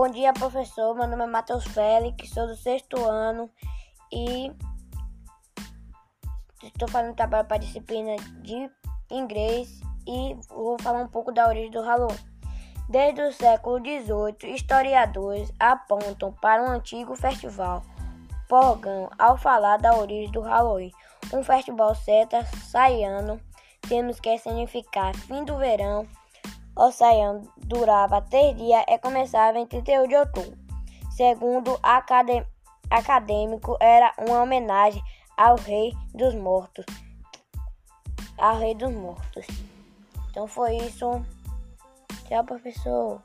Bom dia, professor. Meu nome é Matheus Félix, sou do sexto ano e estou fazendo trabalho para a disciplina de inglês e vou falar um pouco da origem do Halloween. Desde o século XVIII, historiadores apontam para um antigo festival pagão ao falar da origem do Halloween, um festival celta saiano, temos que significar fim do verão oceano durava três dias e começava em 31 de outubro. Segundo acadê acadêmico, era uma homenagem ao rei dos mortos. Ao rei dos mortos. Então foi isso. Tchau, professor.